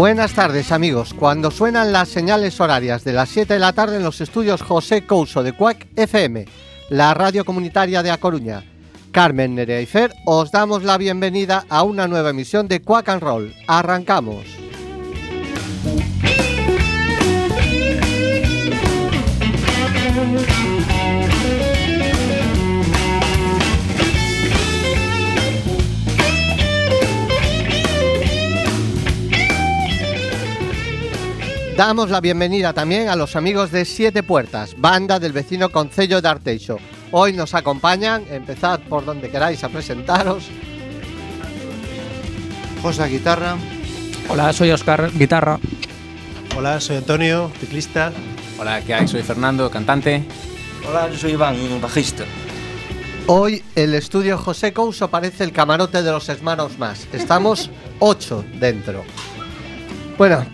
Buenas tardes amigos, cuando suenan las señales horarias de las 7 de la tarde en los estudios José Couso de Cuac FM, la radio comunitaria de A Coruña, Carmen Nerea y Fer, os damos la bienvenida a una nueva emisión de Quack and Roll. Arrancamos. Damos la bienvenida también a los amigos de Siete Puertas, banda del vecino Concello de Arteixo. Hoy nos acompañan, empezad por donde queráis a presentaros. José Guitarra. Hola, soy Oscar, guitarra. Hola, soy Antonio, ciclista. Hola, ¿qué hay? Soy Fernando, cantante. Hola, yo soy Iván, bajista. Hoy el estudio José Couso parece el camarote de los hermanos más. Estamos ocho dentro. Bueno,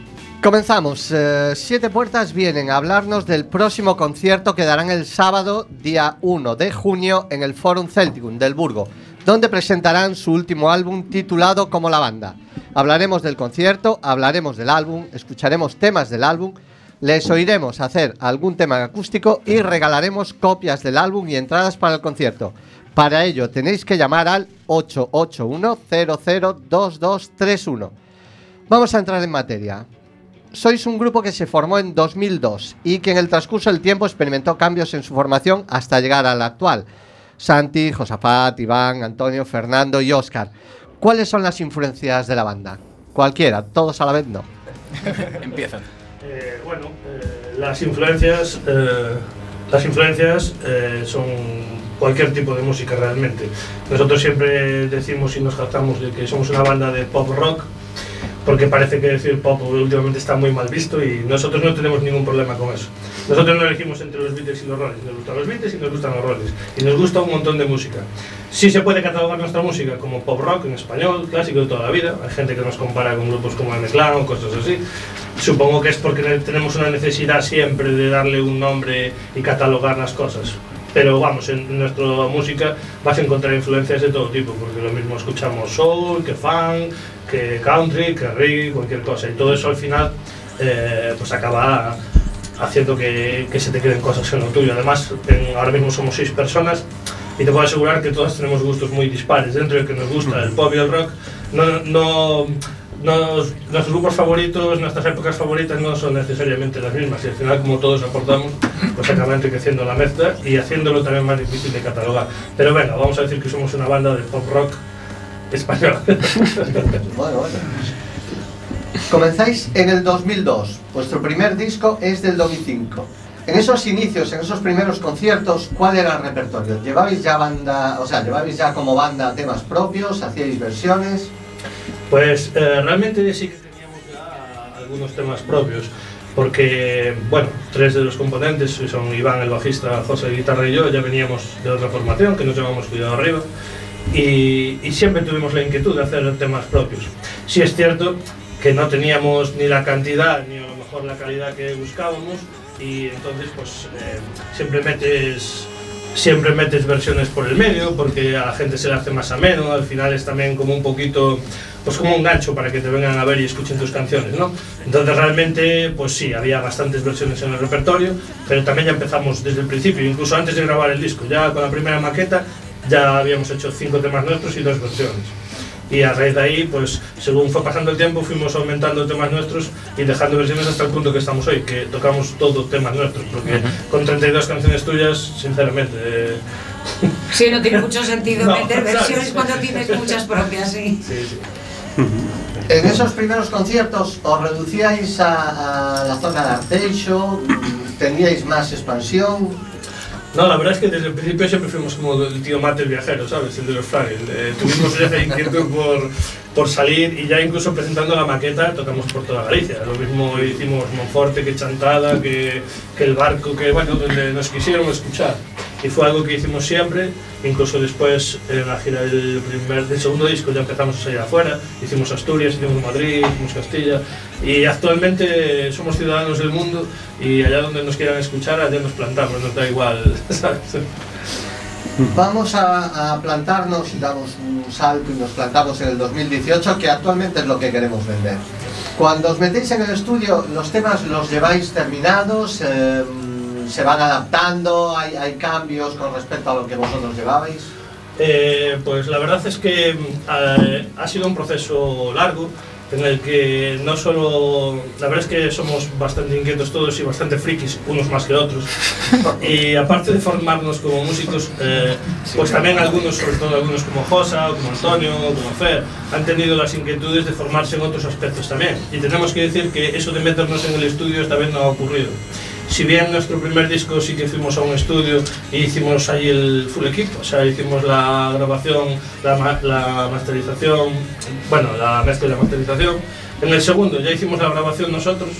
comenzamos. Eh, Siete Puertas vienen a hablarnos del próximo concierto que darán el sábado, día 1 de junio, en el Forum Celticum del Burgo, donde presentarán su último álbum titulado Como la Banda. Hablaremos del concierto, hablaremos del álbum, escucharemos temas del álbum, les oiremos hacer algún tema acústico y regalaremos copias del álbum y entradas para el concierto. Para ello tenéis que llamar al 881-002231. Vamos a entrar en materia. Sois un grupo que se formó en 2002 y que en el transcurso del tiempo experimentó cambios en su formación hasta llegar al actual. Santi, Josafat, Iván, Antonio, Fernando y Óscar. ¿Cuáles son las influencias de la banda? Cualquiera, todos a la vez no. Empiezan. Eh, bueno, eh, las influencias, eh, las influencias eh, son cualquier tipo de música realmente. Nosotros siempre decimos y nos jactamos de que somos una banda de pop rock, porque parece que decir pop últimamente está muy mal visto y nosotros no tenemos ningún problema con eso. Nosotros no elegimos entre los Beatles y los Rolls, nos gustan los Beatles y nos gustan los Rolls, y nos gusta un montón de música. Sí se puede catalogar nuestra música como pop rock en español, clásico de toda la vida, hay gente que nos compara con grupos como M Clan o cosas así. Supongo que es porque tenemos una necesidad siempre de darle un nombre y catalogar las cosas. Pero vamos, en nuestra música vas a encontrar influencias de todo tipo, porque lo mismo escuchamos soul, que funk, que country, que reggae, cualquier cosa. Y todo eso al final eh, pues acaba haciendo que, que se te queden cosas en lo tuyo. Además, en- ahora mismo somos seis personas y te puedo asegurar que todas tenemos gustos muy dispares. Dentro de que nos gusta el pop y el rock, no, no, nos- grupos favoritos, nuestras épocas favoritas no son necesariamente las mismas. Y al final, como todos aportamos, pues acaba enriqueciendo la mezcla y haciéndolo también más difícil de catalogar. Pero venga, vamos a decir que somos una banda de pop rock española. Bueno, bueno. Comenzáis en el 2002. Vuestro primer disco es del 2005. En esos inicios, en esos primeros conciertos, ¿cuál era el repertorio? ¿Llevabais ya banda, o sea, llevabais ya como banda temas propios? ¿Hacíais versiones? Pues eh, realmente sí que teníamos ya algunos temas propios, porque, bueno, tres de los componentes son Iván, el bajista, José, el guitarra y yo, ya veníamos de otra formación, que nos llamamos Cuidado Arriba, y, siempre tuvimos la inquietud de hacer temas propios. Sí es cierto que no teníamos ni la cantidad ni a lo mejor la calidad que buscábamos, y entonces pues eh, siempre metes siempre metes versiones por el medio porque a la gente se le hace más ameno, al final es también como un poquito, pues como un gancho para que te vengan a ver y escuchen tus canciones, ¿no? Entonces realmente, pues sí, había bastantes versiones en el repertorio, pero también ya empezamos desde el principio, incluso antes de grabar el disco, ya con la primera maqueta ya habíamos hecho cinco temas nuestros y dos versiones. Y a raíz de ahí, pues según fue pasando el tiempo, fuimos aumentando temas nuestros y dejando versiones hasta el punto que estamos hoy, que tocamos todo temas nuestros, porque con 32 canciones tuyas, sinceramente, eh, Sí, no tiene mucho sentido No, meter versiones ¿sabes? cuando tienes muchas propias, sí. sí, sí. En esos primeros conciertos, ¿os reducíais a, a la zona de Arteixo? ¿Teníais más expansión? No, la verdad es que desde el principio siempre fuimos como el tío mate el viajero, ¿sabes? El de los Fraggles. Eh, tuvimos esa inquietud por, por salir y ya incluso presentando la maqueta tocamos por toda Galicia. Lo mismo hicimos Monforte que Chantada, que, que El Barco, que bueno, donde nos quisieron escuchar. Y fue algo que hicimos siempre, incluso después en la gira del, primer, del segundo disco ya empezamos a salir afuera, hicimos Asturias, hicimos Madrid, hicimos Castilla y actualmente somos ciudadanos del mundo y allá donde nos quieran escuchar, allá nos plantamos, nos da igual. Vamos a, a plantarnos y damos un salto y nos plantamos en el 2018, que actualmente es lo que queremos vender. Cuando os metéis en el estudio, los temas los lleváis terminados, eh, se van adaptando, hay, hay cambios con respecto a lo que vosotros llevabais. Eh, pues la verdad es que eh, ha sido un proceso largo en el que no solo, la verdad es que somos bastante inquietos todos y bastante frikis, unos más que otros, y aparte de formarnos como músicos, eh, pues también algunos, sobre todo algunos como Josa, como Antonio, como Fer, han tenido las inquietudes de formarse en otros aspectos también. Y tenemos que decir que eso de meternos en el estudio esta vez no ha ocurrido. Si bien nuestro primer disco sí que fuimos a un estudio y hicimos ahí el full equipo, o sea, hicimos la grabación, la masterización, bueno, la mezcla y la masterización. En el segundo ya hicimos la grabación nosotros,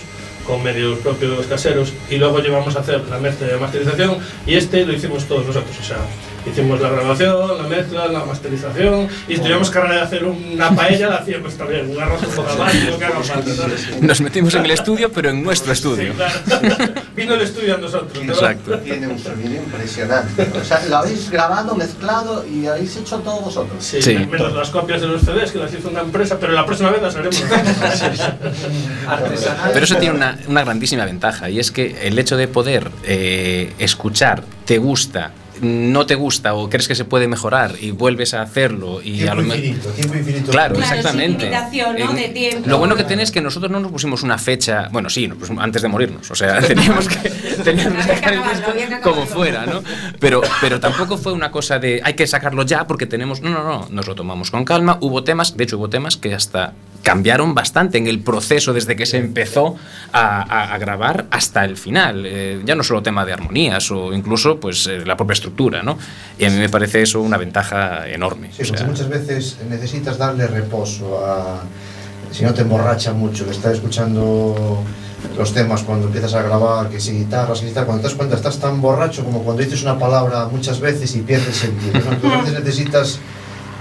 con medios propios caseros, y luego llevamos a hacer la mezcla y la masterización, y este lo hicimos todos nosotros, o sea, hicimos la grabación, la mezcla, la masterización, y si tuviéramos que hacer una paella, la hacíamos también, un arroz con lo que haga falta, ¿sabes? Nos metimos en el estudio, pero en nuestro Sí, estudio. claro. Vino el estudio a nosotros. ¿no? Exacto. Tiene un sonido impresionante. O sea, lo habéis grabado, mezclado y habéis hecho todo vosotros. Sí, Sí. menos las copias de los CDs que las hizo una empresa, pero la próxima vez las haremos. Pero eso tiene una, una grandísima ventaja y es que el hecho de poder eh, escuchar, te gusta, no te gusta o crees que se puede mejorar y vuelves a hacerlo y a Tiempo lo me- infinito, tiempo infinito. Claro, exactamente. ¿no? de tiempo. Lo bueno que tiene es que nosotros no nos pusimos una fecha, bueno, sí, antes de morirnos, o sea, teníamos que, teníamos que sacar el disco como fuera, ¿no? Pero, pero tampoco fue una cosa de hay que sacarlo ya porque tenemos. No, no, no, nos lo tomamos con calma. Hubo temas, de hecho, hubo temas que hasta cambiaron bastante en el proceso desde que se empezó a, a- a grabar hasta el final. Eh, ya no solo tema de armonías o incluso pues eh, la propia estructura, ¿no? Y a mí me parece eso una ventaja enorme. Sí, o sea, muchas veces necesitas darle reposo a... Si no te emborracha mucho, que estás escuchando los temas cuando empiezas a grabar, que si guitarras, que si tal, cuando te das cuenta estás tan borracho como cuando dices una palabra muchas veces y pierdes sentido. ¿no? Entonces a veces necesitas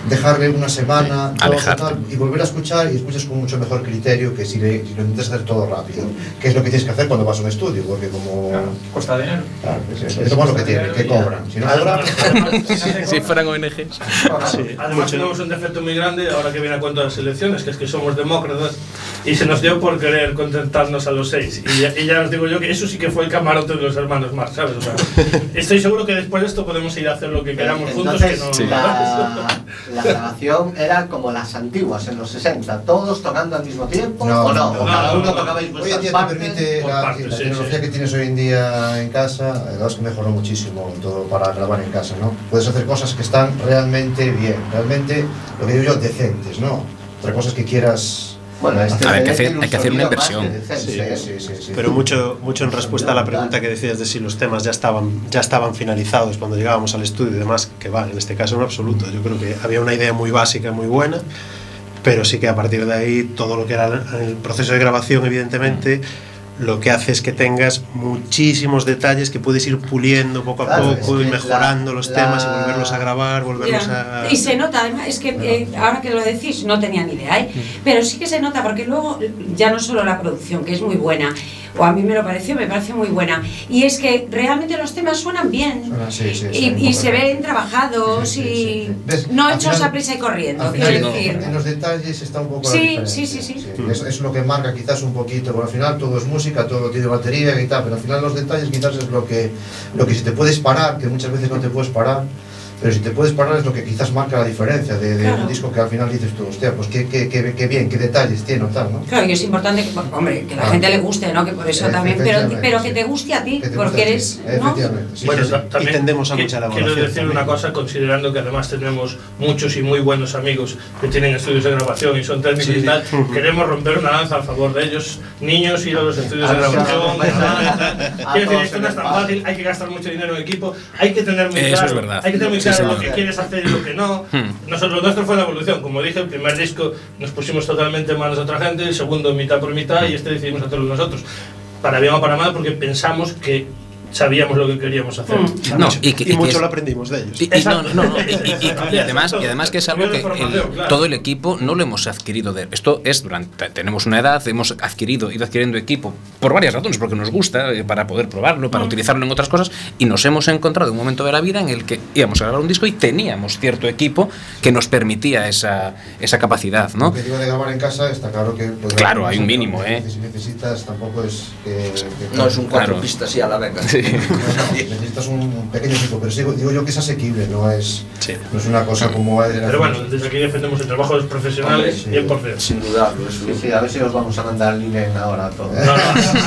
dejarle una semana tal, y volver a escuchar y escuchas con mucho mejor criterio que si, le- si lo intentas hacer todo rápido, que es lo que tienes que hacer cuando vas a un estudio, porque como... Costa dinero. Claro, es, es, es lo que tiene, que cobran. Si no cobran, si fueran ONGs. Además tenemos un defecto muy grande ahora que viene a cuento de las elecciones, que es que somos demócratas y se nos dio por querer contentarnos a los seis. Y ya, y ya os digo yo que eso sí que fue el camarote de los hermanos Marx, ¿sabes? O sea, estoy seguro que después de esto podemos ir a hacer lo que queramos juntos. Que no, la, la grabación era como las antiguas, en los 60, todos tocando al mismo tiempo, No, ¿o no? no, o cada no, uno no. tocabais Hoy en vuestras día te permite por la, partes, la sí, tecnología sí. que tienes hoy en día en casa, la verdad es que mejoró muchísimo todo para grabar en casa, ¿no? Puedes hacer cosas que están realmente bien, realmente, lo que digo yo, decentes, ¿no? Otra cosa es que quieras... Bueno, este A ver, hay que hacer- hay que hacer una inversión. que decente, Sí, ¿eh? sí, sí, sí. Pero mucho, mucho en respuesta a la pregunta que decías de si los temas ya estaban, ya estaban finalizados cuando llegábamos al estudio y demás, que va, en este caso en absoluto. Yo creo que había una idea muy básica, muy buena, pero sí que a partir de ahí todo lo que era el proceso de grabación, evidentemente, lo que hace es que tengas muchísimos detalles que puedes ir puliendo poco a Claro, poco y mejorando la- los la- temas y volverlos a grabar, volverlos a... Y se nota, además, es que eh, ahora que lo decís, no tenía ni idea, ¿eh? pero sí que se nota, porque luego ya no solo la producción, que es muy buena, o a mí me lo pareció, me pareció muy buena, y es que realmente los temas suenan bien. Suena- sí, sí, Y, y se ven trabajados Sí, sí, sí, y sí. No hechos final- a prisa y corriendo, Al quiero final, decir. en los detalles está un poco la Sí, diferencia. sí, sí, sí. Es, es lo que marca quizás un poquito, porque al final todo es música, todo tiene batería y tal, pero al final los detalles quizás es lo que, lo que si te puedes parar, que muchas veces no te puedes parar, pero si te puedes parar es lo que quizás marca la diferencia de, de Claro. un disco que al final dices tú, hostia, pues qué, qué, qué, qué bien, qué detalles tiene o tal, ¿no? Claro, y es importante que, bueno, hombre, que la Ah. gente le guste, ¿no? Que por eso Eh, también, pero, pero que te guste a ti, porque eres, ¿no? Efectivamente, sí, Bueno, sí, sí. ta- también Y tendemos a mucha Quiero decir también. una cosa, considerando que además tenemos muchos y muy buenos amigos que tienen estudios de grabación y son técnicos Sí, y sí. tal, queremos romper una lanza a favor de ellos. Niños, ir a los estudios A de grabación. Quiero decir, esto no es tan fácil, hay que gastar mucho dinero en equipo, hay que tener muy Eso claro, es verdad. hay que tener muy Sí, claro lo que quieres hacer y lo que no. Hmm. Nosotros, lo nuestro fue la evolución, como dije, el primer disco nos pusimos totalmente en manos de otra gente, el segundo mitad por mitad y este decidimos hacerlo nosotros. Para bien o para mal, porque pensamos que sabíamos lo que queríamos hacer. Mm. No, y, que, y y que mucho es- lo aprendimos de ellos. Y, y no, no, no, y, y- y- y además, y además que es algo que el- claro. todo el equipo no lo hemos adquirido de esto es durante tenemos una edad hemos adquirido ido adquiriendo equipo por varias razones porque nos gusta eh, para poder probarlo para utilizarlo en otras cosas y nos hemos encontrado en un momento de la vida en el que íbamos a grabar un disco y teníamos cierto equipo que nos permitía esa, esa capacidad ¿no? digo de grabar en casa está claro que... pues, Claro, hay un mínimo, ¿eh? Si necesitas, tampoco es que... que- No es un cuatro Claro. pistas así a la beca. Sí. Necesitas un pequeño equipo, pero digo, digo yo que es asequible, no es, Sí. no es una cosa como... Pero bueno, desde aquí defendemos el trabajo de los profesionales sí. 100%. Sin dudarlo. Eso. Sí, sí, a ver si os vamos a mandar el linen ahora a todos. No, no,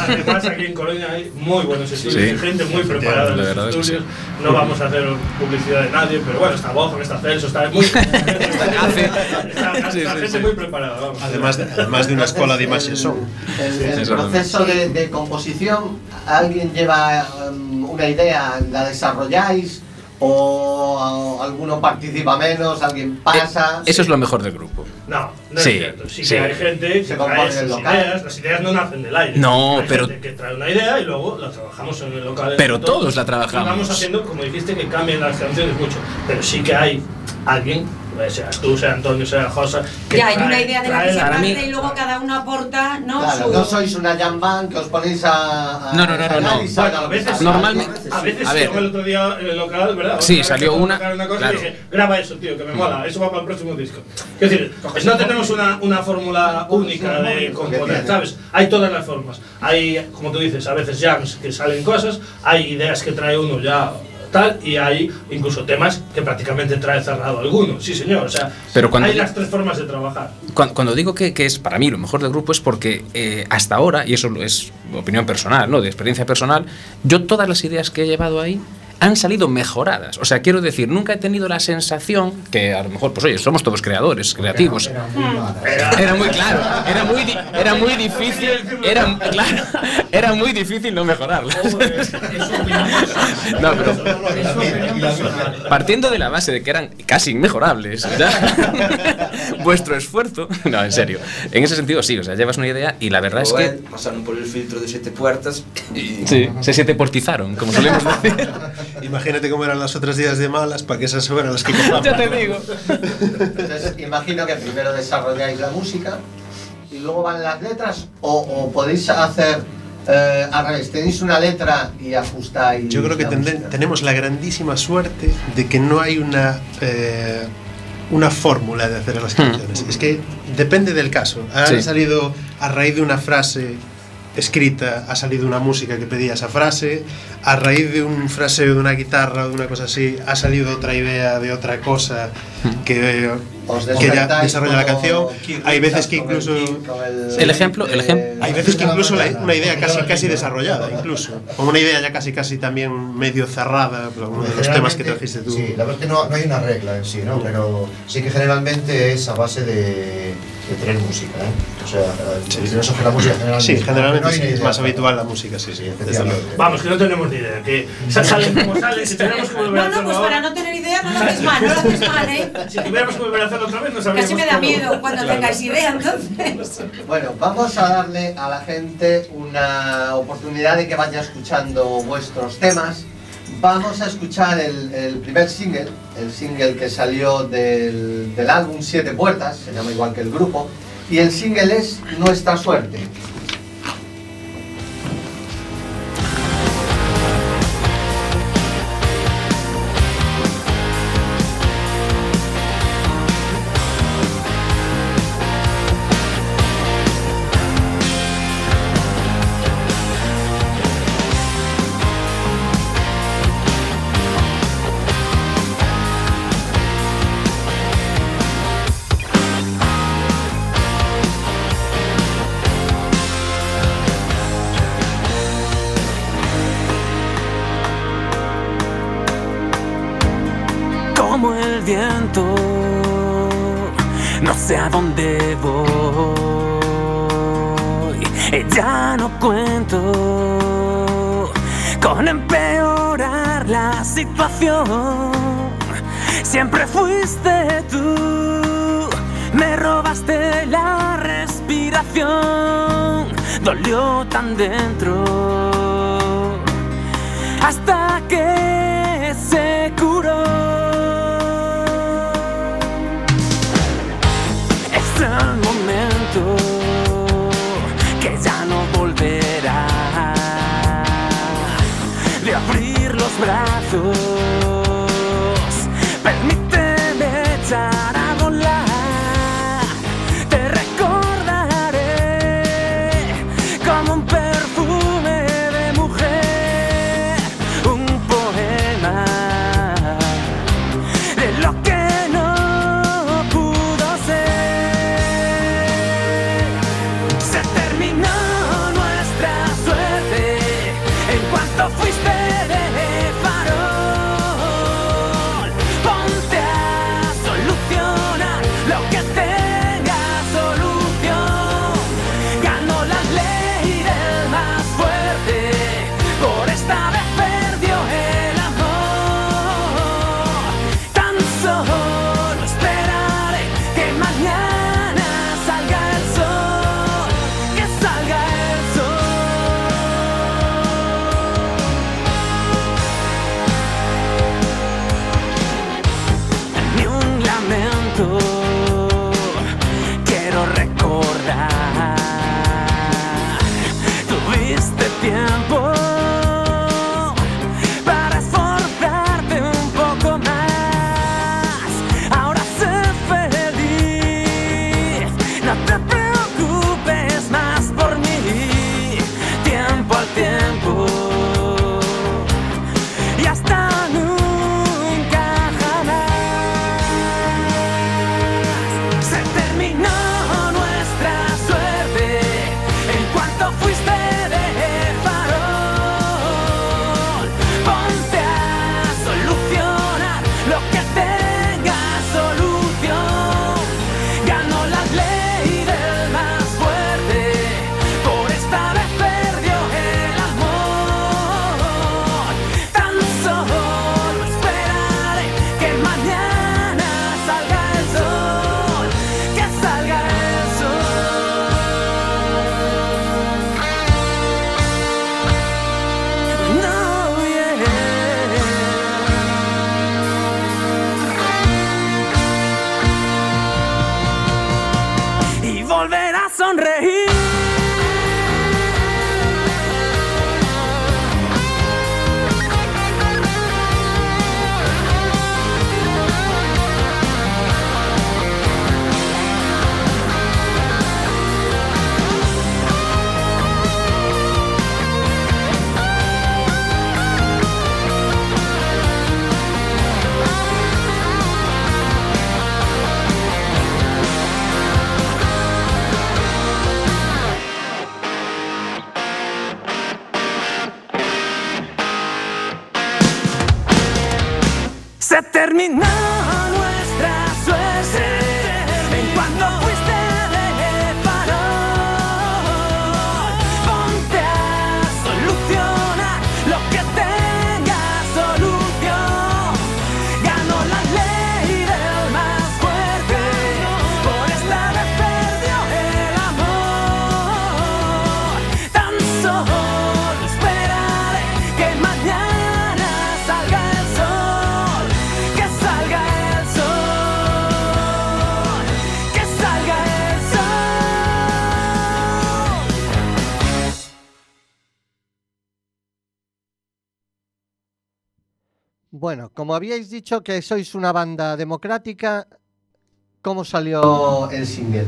además aquí en Colonia hay muy buenos estudios gente muy preparada en los estudios. No vamos a hacer publicidad de nadie, pero bueno, está Bojan, está Celso, está muy. está, está Sí, sí, gente sí. muy preparada, vamos. Además de, además de una escuela de imaxes son. El, el es proceso de, de composición, ¿alguien lleva una idea, la desarrolláis? ¿O alguno participa menos, alguien pasa? eso es lo mejor del grupo No, no Sí, es cierto. Sí, sí. que hay gente que Se trae sus ideas. Las ideas no nacen del aire. No, Hay pero- gente que trae una idea y luego la trabajamos en el local. Pero entre todos la trabajamos. Y vamos haciendo, como dijiste, que cambien las canciones mucho. Pero sí que hay alguien, pues, seas tú, sea Antonio, sea Josa, que Ya hay una idea de la que se parte mí- y luego cada uno aporta, ¿no? Claro, Su- no sois una jam band que os ponéis a. a No, no, no, no, no. Bueno, a veces. Normalmente- a veces A ver. el otro día en el local, ¿verdad? Sí, salió una- sacar cosa claro. y dije, graba eso, tío, que me mola, eso va para el próximo disco. Quiero decir, no tenemos una, una fórmula única de componer, ¿sabes? Hay todas las formas. Hay, como tú dices, a veces jams que salen cosas, hay ideas que trae uno ya tal, y hay incluso temas que prácticamente trae cerrado alguno, sí señor, o sea, Pero cuando hay las tres formas de trabajar. Cuando, cuando digo que, que es para mí lo mejor del grupo es porque eh, hasta ahora, y eso es opinión personal, ¿no? de experiencia personal, yo todas las ideas que he llevado ahí han salido mejoradas. O sea, quiero decir, nunca he tenido la sensación que a lo mejor, pues oye, somos todos creadores, creativos. Era muy claro, era muy, era muy difícil, era, claro, era muy difícil no mejorarlas. No, pero partiendo de la base de que eran casi inmejorables, ¿ya? vuestro esfuerzo, no, en serio, en ese sentido sí, o sea, llevas una idea y la verdad es que pasaron por el filtro de siete puertas y... sí, se siete portizaron, como solemos decir. Imagínate cómo eran las otras días de malas para que esas fueran las que compramos. ya te digo. Entonces, imagino que primero desarrolláis la música y luego van las letras, o, o podéis hacer eh, al revés, tenéis una letra y ajustáis. Yo creo que música. tenemos la grandísima suerte de que no hay una eh, una fórmula de hacer las canciones. Es que depende del caso. Ha Sí. salido a raíz de una frase escrita ha salido unha música que pedía esa frase a raíz de un fraseo de guitarra ou de unha cosa así ha salido outra idea de outra cosa que, que ya despertáis desarrolla la como canción. Hay veces que incluso... el ejemplo- el ejem- Hay veces que incluso la- una idea casi casi desarrollada, incluso. Como una idea ya casi casi también medio cerrada, por alguno de los temas que trajiste tú. Sí, la verdad es que no, no hay una regla en sí, ¿no? Pero sí que generalmente es a base de, de tener música, ¿eh? O sea, Sí. sí. eso que la música generalmente. Sí, generalmente no sí, es más habitual la música, sí, Sí. Vamos, que no tenemos ni idea, que sa- salen como salen, si tenemos a No, no, pues para no tener idea no lo haces mal, no lo haces mal, ¿eh? Si tuviéramos que volver a hacerlo otra vez, no sabríamos Casi me da cómo. miedo cuando Claro. tengáis idea, entonces. Bueno, vamos a darle a la gente una oportunidad de que vaya escuchando vuestros temas. Vamos a escuchar el, el primer single, el single que salió del, del álbum Siete Puertas, se llama igual que el grupo, y el single es Nuestra Suerte. dónde voy. Eh, ya no cuento con empeorar la situación. Siempre fuiste tú, me robaste la respiración. Dolió tan dentro hasta que se curó. Permíteme como habíais dicho que sois una banda democrática, ¿cómo salió el single?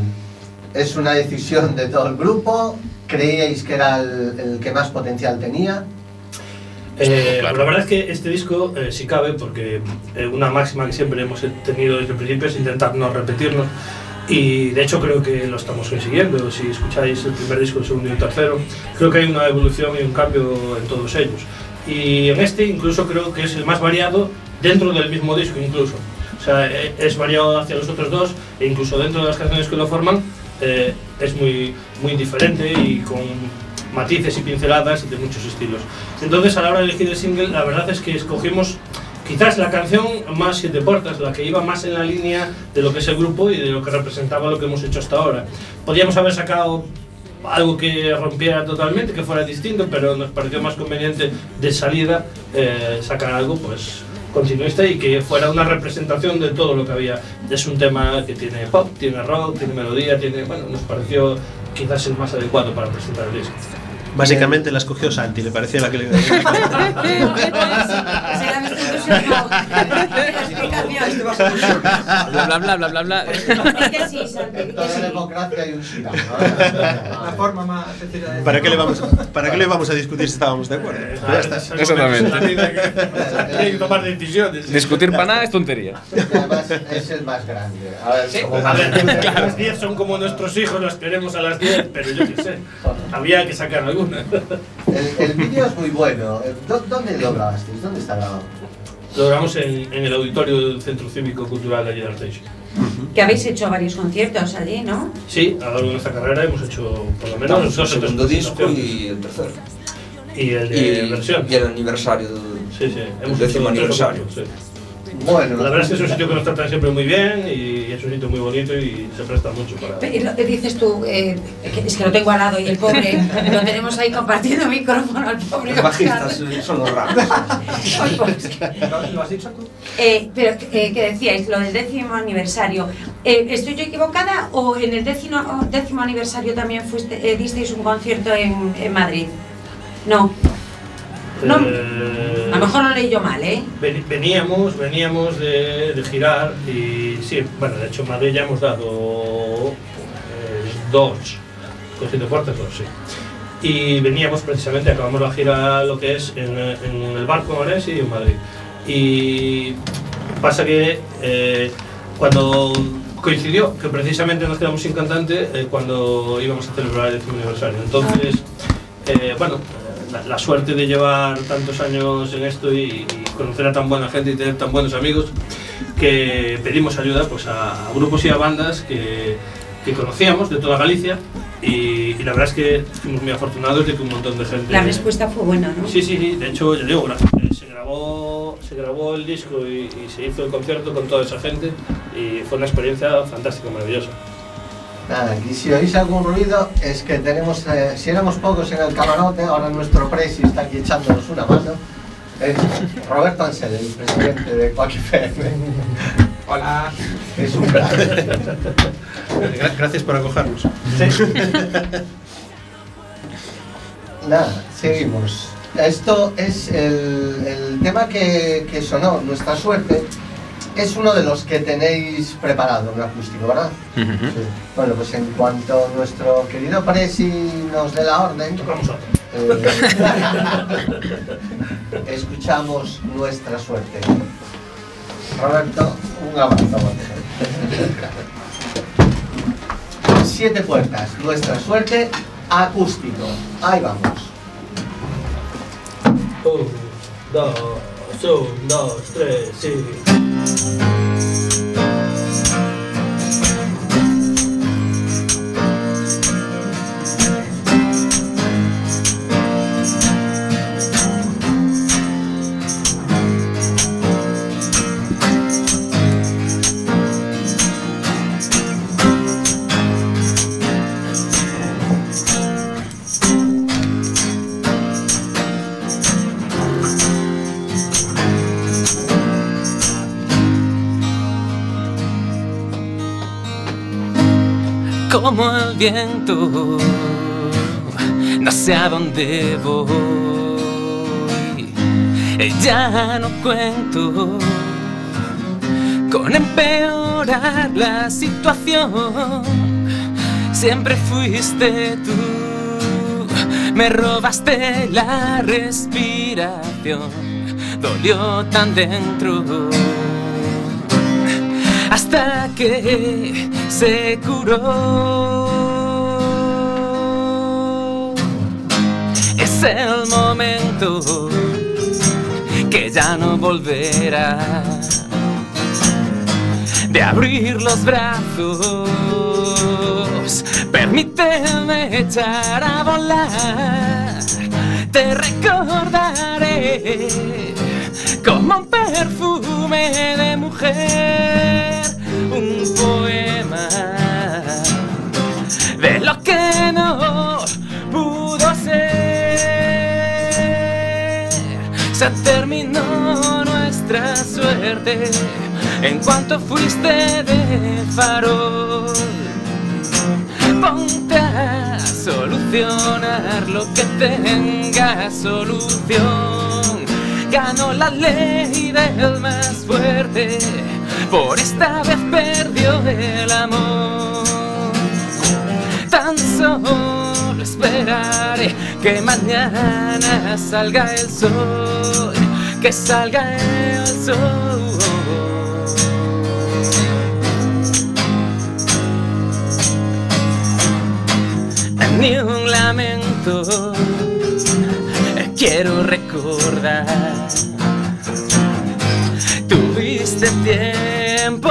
¿Es una decisión de todo el grupo? ¿Creíais que era el, el que más potencial tenía? Eh, Claro. La verdad es que este disco eh, sí cabe porque eh, una máxima que siempre hemos tenido desde el principio es intentar no repetirnos y de hecho creo que lo estamos consiguiendo. Si escucháis el primer disco, el segundo y el tercero, creo que hay una evolución y un cambio en todos ellos. Y en este incluso creo que es el más variado dentro del mismo disco incluso. O sea, eh, es variado hacia los otros dos e incluso dentro de las canciones que lo forman eh, es muy, muy diferente y con matices y pinceladas de muchos estilos. Entonces, a la hora de elegir el single, la verdad es que escogimos quizás la canción más siete puertas, la que iba más en la línea de lo que es el grupo y de lo que representaba lo que hemos hecho hasta ahora. Podríamos haber sacado algo que rompiera totalmente, que fuera distinto, pero nos pareció más conveniente de salida eh, sacar algo pues continuista y que fuera una representación de todo lo que había. Es un tema que tiene pop, tiene rock, tiene melodía, tiene, bueno, nos pareció quizás el más adecuado para presentar el disco. Básicamente la escogió Santi, le parecía la que le Será mi entusiasmo. La explicación. Bla, bla, bla, bla, bla, bla. Sí, que Toda sí. democracia y un ciudadano. La forma más ¿Para qué le vamos, para qué le vamos a discutir si estábamos de acuerdo? Ah, Exactamente. Hay que tomar decisiones. Discutir para nada es tontería. Y además es el más grande. A ver, como A ver, más- las 10 son como nuestros hijos, las queremos a las 10, pero yo qué sé. Había que sacar alguna. El, el vídeo es muy bueno. Eh, ¿dó- ¿Dónde lo grabasteis? ¿Dónde está grabado? Lo grabamos en, en el auditorio del Centro Cívico Cultural de allí de Arteixo. Que habéis hecho varios conciertos allí, ¿no? Sí, a lo largo de nuestra carrera hemos hecho por lo menos Estamos dos el segundo disco y el tercero. y el de Y, versión. y el aniversario del Sí, sí, hemos el décimo hecho aniversario. sí. Bueno, La verdad es que es un sitio que nos tratan siempre muy bien y es un sitio muy bonito y se presta mucho para... Y lo que dices tú, eh, es que lo tengo al lado y el pobre, lo tenemos ahí compartiendo micrófono al pobre. Los bajistas son los raros. Pues, ¿Lo, has dicho tú? Eh, pero eh, que decíais, lo del décimo aniversario, eh, ¿estoy yo equivocada o en el décimo, décimo aniversario también fuiste, eh, disteis un concierto en, en Madrid? No, no. Eh, a lo mejor lo leí yo mal, ¿eh? Ven- Veníamos, veníamos de, de girar y sí, bueno, de hecho en Madrid ya hemos dado eh, dos, siete fuertes, dos, sí. Y veníamos precisamente, acabamos la gira lo que es en, en el barco Orense y en Madrid. Y pasa que eh, cuando coincidió que precisamente nos quedamos sin cantante eh, cuando íbamos a celebrar el décimo aniversario. Entonces, eh, bueno, la, la suerte de llevar tantos años en esto y, y conocer a tan buena gente y tener tan buenos amigos que pedimos ayuda pues, a, a grupos y a bandas que, que conocíamos de toda Galicia y, y la verdad es que fuimos muy afortunados de que un montón de gente... La respuesta fue buena, ¿no? Sí, sí, sí. De hecho, ya digo, eh, se grabó, se grabó el disco y, y se hizo el concierto con toda esa gente y fue una experiencia fantástica, maravillosa. Nada, y si oís algún ruido es que tenemos, eh, si éramos pocos en el camarote, ahora nuestro presi está aquí echándonos una mano. Es Roberto Ansel, el presidente de Quack. Hola. Es un. Gra- Gracias por acogernos. Nada, seguimos. Esto es el, el tema que, que sonó, Nuestra Suerte. Es uno de los que tenéis preparado en acústico, ¿verdad? Sí. Bueno, pues en cuanto nuestro querido Presi nos dé la orden, eh, escuchamos Nuestra Suerte. Roberto, un abrazo. Siete puertas, Nuestra Suerte, acústico. Ahí vamos. Un, dos, un, dos, tres, sí. Como el viento, no sé a dónde voy. Ya no cuento con empeorar la situación. Siempre fuiste tú, me robaste la respiración, dolió tan dentro hasta que se curó. Es el momento que ya no volverá de abrir los brazos. Permíteme echar a volar, te recordaré como un perfume de mujer, un poema de lo que no Se terminó nuestra suerte en cuanto fuiste de farol. Ponte a solucionar lo que tenga solución. Ganó la ley del más fuerte, por esta vez perdió el amor. Tan solo esperaré que mañana salga el sol, que salga el sol. Ni un lamento quiero recordar. Tuviste tiempo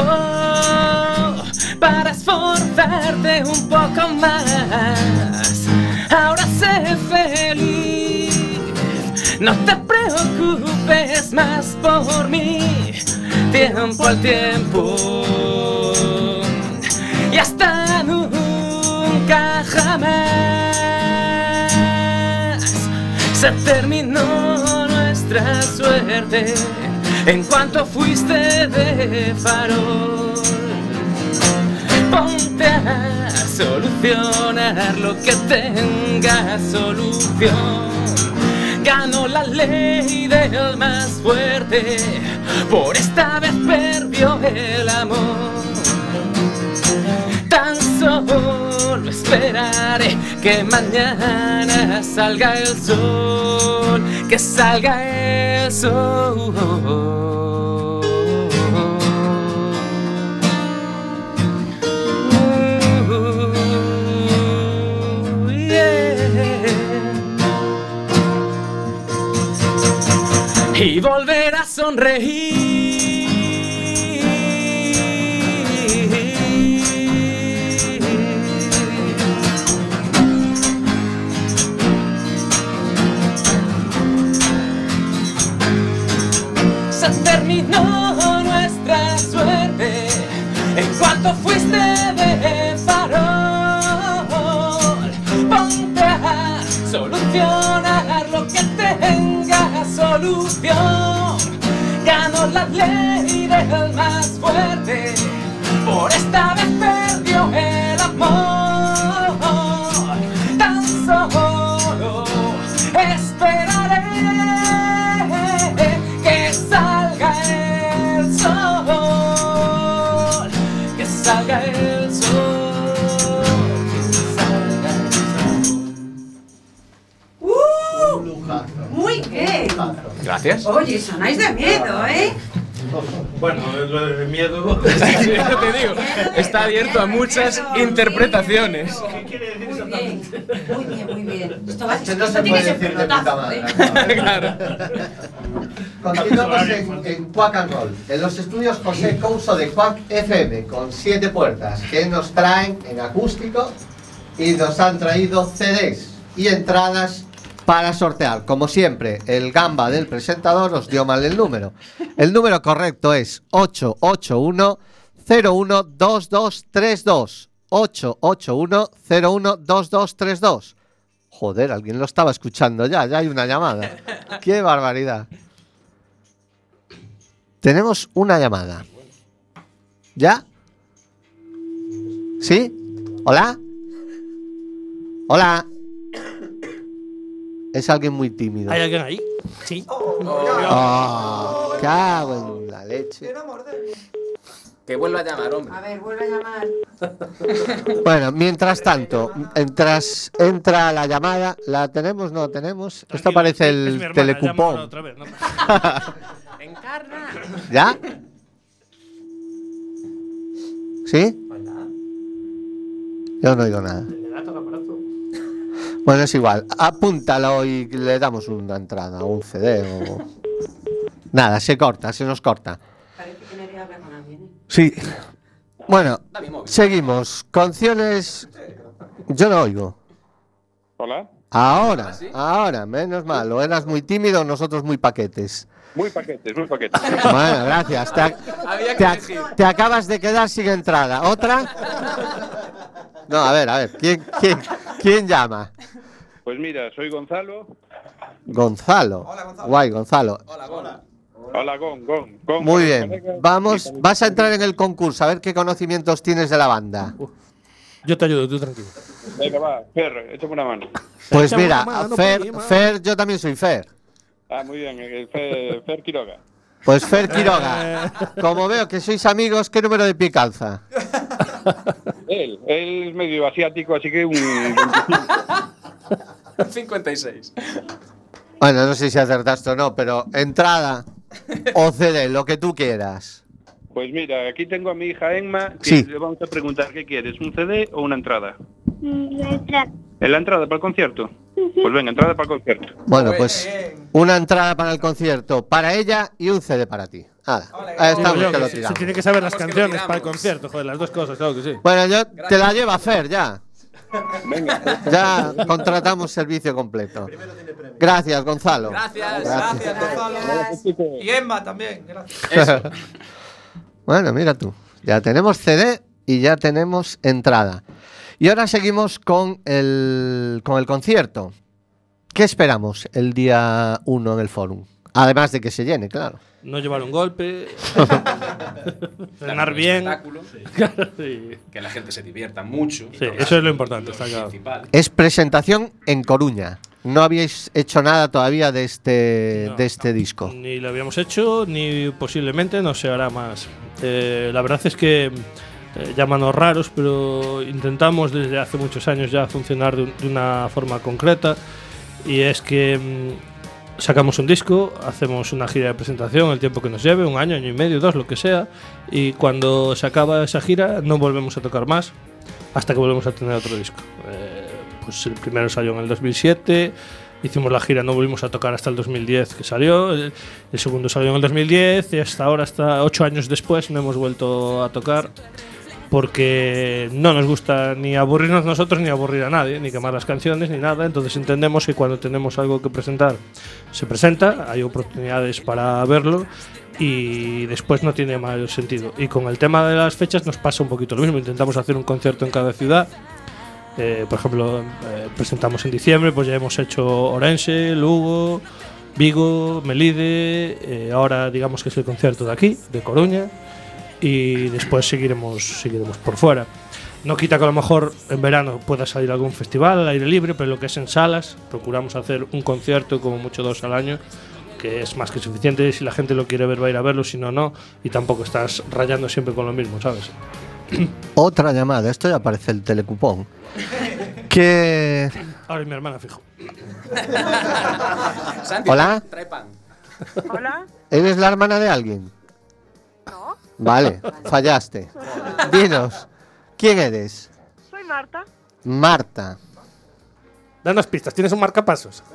para esforzarte un poco más. Feliz, no te preocupes más por mí. Tiempo al tiempo y hasta nunca jamás se terminó nuestra suerte en cuanto fuiste de farol. Ponte a solucionar lo que tenga solución. Ganó la ley del más fuerte, por esta vez perdió el amor. Tan solo esperaré que mañana salga el sol, que salga el sol. Y volver a sonreír. se terminó nuestra suerte en cuanto fuiste de farol. Ponte a solucionar lo que tenga solución. Ganó la ley del más fuerte, por esta vez perdió el Gracias. Oye, sonáis de miedo, ¿eh? Bueno, lo de miedo. Te digo, está abierto a muchas interpretaciones. ¿Qué quiere decir Muy bien, exactamente? muy bien, muy bien. Esto, va, que ser decir de puta pelotazo, madre. ¿eh? Claro. Continuamos en, en Quack and Roll, en los estudios José Couso de Quack FM, con siete puertas, que nos traen en acústico y nos han traído CDs y entradas para sortear. Como siempre, el gamba del presentador os dio mal el número. El número correcto es 881 012232 881 012232 Joder, alguien lo estaba escuchando ya, ya hay una llamada. ¡Qué barbaridad! Tenemos una llamada. ¿Ya? ¿Sí? ¿Hola? ¿Hola? Es alguien muy tímido. ¿Hay alguien ahí? Sí. Ah, cago en la leche. Que vuelva a llamar, hombre. A ver, vuelve a llamar. Bueno, mientras tanto, mientras entra la llamada, ¿la tenemos? ¿No la tenemos? Esto parece es el llámala telecupón. otra vez, ¿no? Encarna. ¿Ya? ¿Sí? Yo no oigo nada. Bueno, es igual. Apúntalo y le damos una entrada o un CD o... Nada, se corta, se nos corta. Parece que Nerea habla con alguien. ¿eh? Sí. Bueno, seguimos. Canciones... Yo no oigo. Hola, Ahora, ¿sí? ahora, menos mal. O eras muy tímido, nosotros muy paquetes. muy paquetes, muy paquetes. Bueno, gracias. Te, ac- Había que te ac- elegir. te acabas de quedar sin entrada. ¿Otra? No, a ver, a ver. ¿Quién, quién, quién llama? Pues mira, soy Gonzalo. Gonzalo. Guay, Gonzalo. Hola, Gon, Gon, Gon. Muy bien. Vamos, vas a entrar en el concurso a ver qué conocimientos tienes de la banda. Yo te ayudo, tú tranquilo. Venga, va, Fer, échame una mano. Pues mira, mano, Fer, prima. Fer, yo también soy Fer. Ah, muy bien, el Fer, Fer Quiroga. Pues Fer Quiroga, como veo que sois amigos, ¿qué número de pie calza? Él, él es medio asiático, así que un 56. Bueno, no sé si acertaste o no, pero entrada o CD, lo que tú quieras. Pues mira, aquí tengo a mi hija Emma, que Sí. le vamos a preguntar qué quieres, un CD o una entrada. Nuestra. ¿En la entrada para el concierto? Pues venga, entrada para el concierto. Bueno, pues una entrada para el concierto para ella y un CD para ti. Hala, ahí estamos yo que lo se, tiene que saber las canciones para el concierto, joder, las dos cosas, claro que sí. Bueno, yo te la lleva Fer ya. Venga, Ya contratamos servicio completo. Gracias, Gonzalo. Gracias, Gracias. gracias, Gonzalo. Y Emma también, gracias. Bueno, mira tú. Ya tenemos CD y ya tenemos entrada. Y ahora seguimos con el, con el concierto. ¿Qué esperamos el día 1 en el Fórum? Además de que se llene, claro. No llevar un golpe, cenar bien. Claro, sí. Que la gente se divierta mucho. Sí, eso es lo importante, está claro. Es presentación en Coruña. No habíais hecho nada todavía de este, No. de este disco. Ni lo habíamos hecho, ni posiblemente no se hará más. Eh, la verdad es que eh, llámanos raros, pero intentamos desde hace muchos años ya funcionar de, un- de una forma concreta. Y es que mm, sacamos un disco, hacemos una gira de presentación, el tiempo que nos lleve, un año, año y medio, dos, lo que sea. Y cuando se acaba esa gira, no volvemos a tocar más hasta que volvemos a tener otro disco. Eh, pues el primero salió en el 2007, hicimos la gira, no volvimos a tocar hasta el 2010 que salió, el, segundo salió en el 2010 y hasta ahora, hasta ocho años después, no hemos vuelto a tocar porque no nos gusta ni aburrirnos nosotros ni aburrir a nadie, ni quemar las canciones ni nada, entonces entendemos que cuando tenemos algo que presentar se presenta, hay oportunidades para verlo y después no tiene mayor sentido. Y con el tema de las fechas nos pasa un poquito lo mismo, intentamos hacer un concierto en cada ciudad. Eh, por ejemplo, eh, presentamos en diciembre, pues ya hemos hecho Orense, Lugo, Vigo, Melide, eh, ahora digamos que es el concierto de aquí, de Coruña, y después seguiremos, seguiremos por fuera. No quita que a lo mejor en verano pueda salir algún festival al aire libre, pero lo que es en salas, procuramos hacer un concierto, como mucho dos al año, que es más que suficiente. Si la gente lo quiere ver, va a ir a verlo, si no, no. Y tampoco estás rayando siempre con lo mismo, ¿sabes? Otra llamada, esto ya aparece el telecupón. Que. Ahora es mi hermana, fijo. Santi, Hola. Trae pan. Hola. ¿Eres la hermana de alguien? Vale, fallaste. Dinos, ¿quién eres? Soy Marta. Marta. Danos pistas, tienes un marcapasos.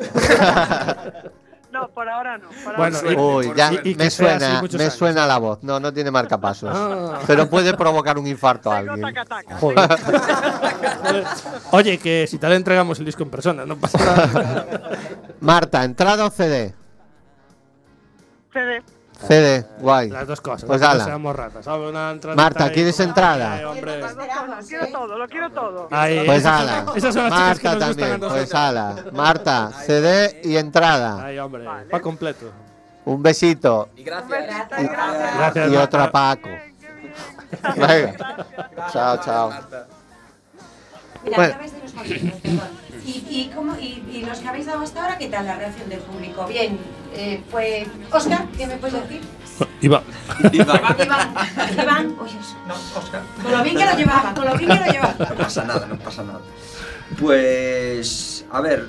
No, por ahora no. Por Bueno, ahora y- no. Uy, ya y- y me suena, me años. suena la voz. No, no tiene marcapasos. Ah. Pero puede provocar un infarto a alguien. taca-taca. Joder. Oye, que si tal le entregamos el disco en persona, no pasa nada. Marta, ¿entrada o CD? CD. CD, guay. Las dos cosas. Pues no ala. seamos ratas. ¿sabes? Una entrada Marta, ¿quieres como- entrada? Ay, hombre. Las dos cosas. Lo quiero todo, lo quiero todo. Ahí, Pues ala. son- esas son las chicas que Marta gustan también, pues ala. Marta, CD y entrada. Ay, hombre, pa' completo. Un besito. Y gracias. Gracias. Gracias. Y otro a Paco. Venga. Chao, chao. Mira, Bueno. ¿Y, y, cómo, y, y los que habéis dado hasta ahora, qué tal la reacción del público? Bien, eh, fue. Oscar, ¿qué me puedes decir? Iba. Iván, Iván, oye, No, Oscar. con lo bien que lo llevaba, con lo bien que lo llevaba. No pasa nada, no pasa nada. Pues, a ver,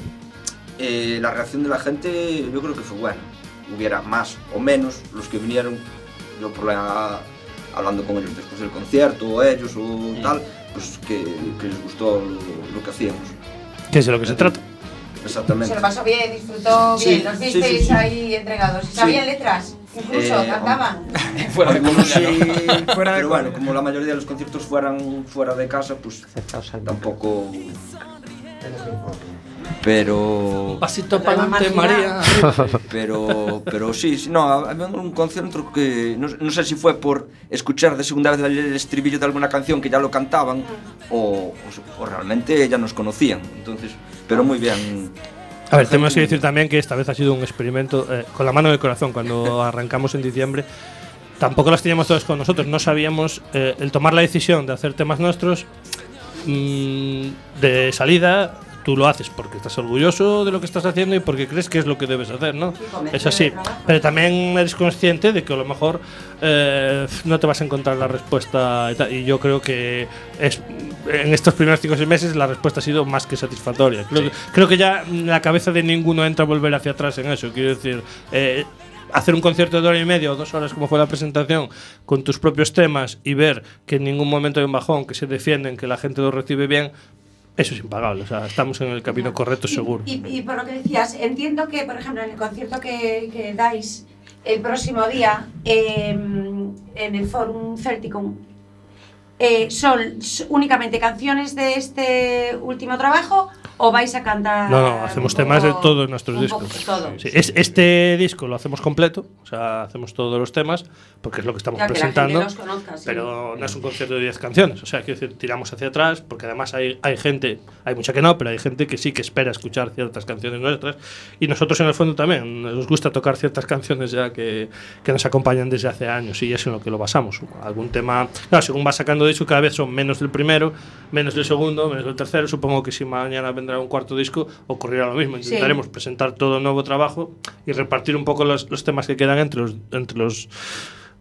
eh, la reacción de la gente yo creo que fue buena. Hubiera más o menos los que vinieron, yo por la, hablando con ellos después del concierto, o ellos o tal, pues que, que les gustó lo, lo que hacíamos. Que es de lo que se trata. Exactamente. Se lo pasó bien, disfrutó Sí, bien, los sí, visteis sí, sí. ahí entregados. ¿Y ¿Sabían Sí. letras? Incluso Eh, cantaban. Fuera de ¿no? fuera de pero bueno, como la mayoría de los conciertos fueran fuera de casa, pues tampoco. Pero. Pasito para adelante, María. Pero, pero sí, sí, no, había un concierto que no, no sé si fue por escuchar de segunda vez el estribillo de alguna canción que ya lo cantaban o, o- o realmente ya nos conocían. Entonces, pero muy bien. A ver, tenemos que decir también que esta vez ha sido un experimento eh, con la mano del corazón. Cuando arrancamos en diciembre, tampoco las teníamos todas con nosotros. No sabíamos eh, el tomar la decisión de hacer temas nuestros. mm, de salida tú lo haces porque estás orgulloso de lo que estás haciendo y porque crees que es lo que debes hacer, ¿no? Es así. Pero también eres consciente de que a lo mejor eh, no te vas a encontrar la respuesta y, tal. Y yo creo que es en estos primeros cinco o seis meses la respuesta ha sido más que satisfactoria. Creo, que, creo que ya en la cabeza de ninguno entra volver hacia atrás en eso. Quiero decir, eh, hacer un concierto de hora y media o dos horas como fue la presentación con tus propios temas y ver que en ningún momento hay un bajón, que se defienden, que la gente lo recibe bien, eso es impagable. O sea, estamos en el camino correcto seguro. Y, y por lo que decías, entiendo que, por ejemplo, en el concierto que, que dais el próximo día eh, en el Forum Celticum, eh, ¿son únicamente canciones de este último trabajo o vais a cantar? No, no, hacemos temas de todos nuestros discos. poco todo? Sí, es- este disco lo hacemos completo, o sea, hacemos todos los temas, porque es lo que estamos Ya, que presentando. los conozca, sí. Pero no es un concierto de 10 canciones, o sea, quiero decir, tiramos hacia atrás, porque además hay, hay gente, hay mucha que no, pero hay gente que sí que espera escuchar ciertas canciones nuestras. Y nosotros en el fondo también nos gusta tocar ciertas canciones ya que, que nos acompañan desde hace años, y es en lo que lo basamos. Algún tema, claro, según va sacando disco, cada vez son menos del primero, menos del segundo, menos del tercero. Supongo que si mañana vendrá un cuarto disco, ocurrirá lo mismo. Sí. Intentaremos presentar todo nuevo trabajo y repartir un poco los, los temas que quedan entre los, entre los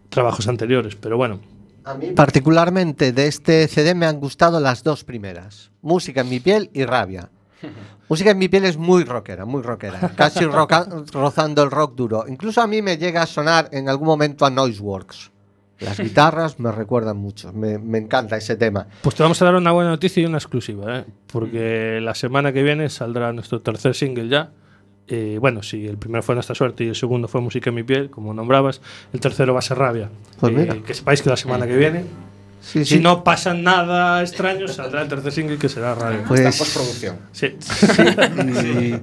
trabajos anteriores. Pero bueno, A mí particularmente de este CD me han gustado las dos primeras. Música en mi piel y rabia. Música en mi piel es muy rockera, muy rockera. Casi roca- rozando el rock duro. Incluso a mí me llega a sonar en algún momento a Noiseworks. Las guitarras me recuerdan mucho. Me, me encanta ese tema. pues te vamos a dar una buena noticia y una exclusiva, ¿eh? porque la semana que viene saldrá nuestro tercer single ya. Eh, bueno, si el primero fue Nuestra Suerte y el segundo fue Música en mi piel, como nombrabas, el tercero va a ser Rabia. Pues Eh, mira. que sepáis que la semana que viene, Sí, si sí. no pasa nada extraño, saldrá el tercer single que será Rabia. Pues- Está en postproducción. Sí. Y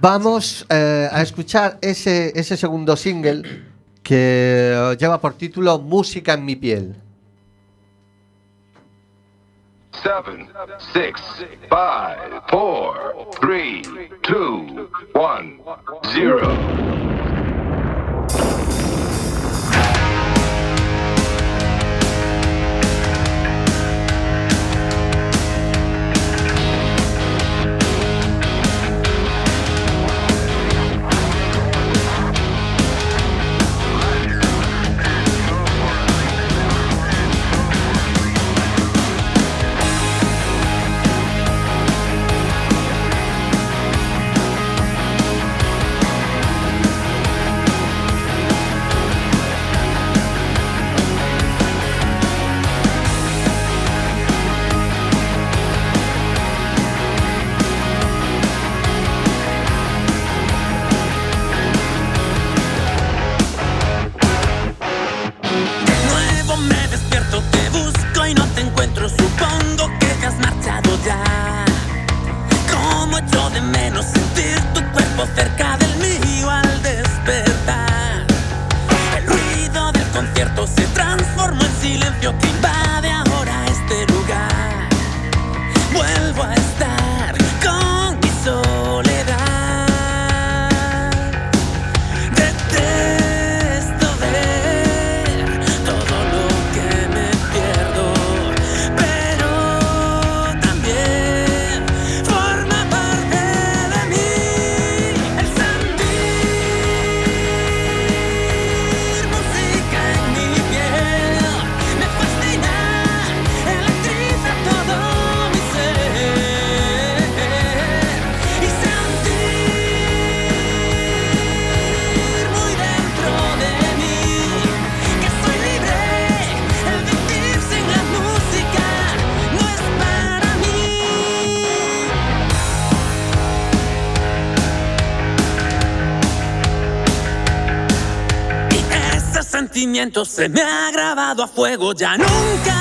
vamos eh, a escuchar ese, ese segundo single que lleva por título Música en mi piel. 7, 6, 5, 4, 3, 2, 1, 0. Sentimiento se me ha grabado a fuego. Ya nunca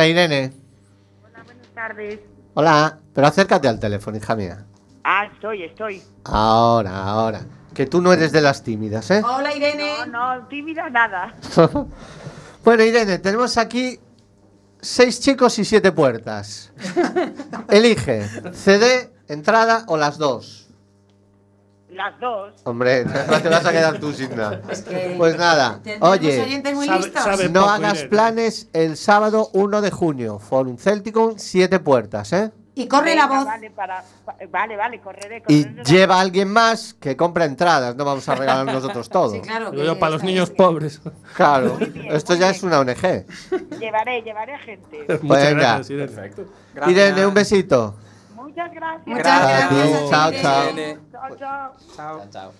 Hola, Irene. Buenas tardes. Hola, pero acércate al teléfono, hija mía. Ah, estoy, estoy. Ahora, ahora. Que tú no eres de las tímidas, ¿eh? Hola, Irene. No, no, tímida nada. bueno, Irene, tenemos aquí seis chicos y siete puertas. Elige, CD, entrada o las dos. Las dos. Hombre, no te vas a quedar tú sin nada. Es que Pues nada, oye, muy Sabe- listos. sabe no hagas planes el sábado 1 de junio. Forum Celticum, siete puertas, ¿eh? Y corre la Venga, voz. Vale, para, pa- vale, vale, correré, Y correré. lleva a alguien más que compra entradas, no vamos a regalar nosotros todo. Sí, claro. Yo, para los niños pobres. Claro, esto ya es una ONG. Llevaré, llevaré gente. Muchas Venga. gracias, Irene. Perfecto. Irene, un besito. Muchas gracias. Muchas gracias. chao, chao. Chao, chao. Chao, chao.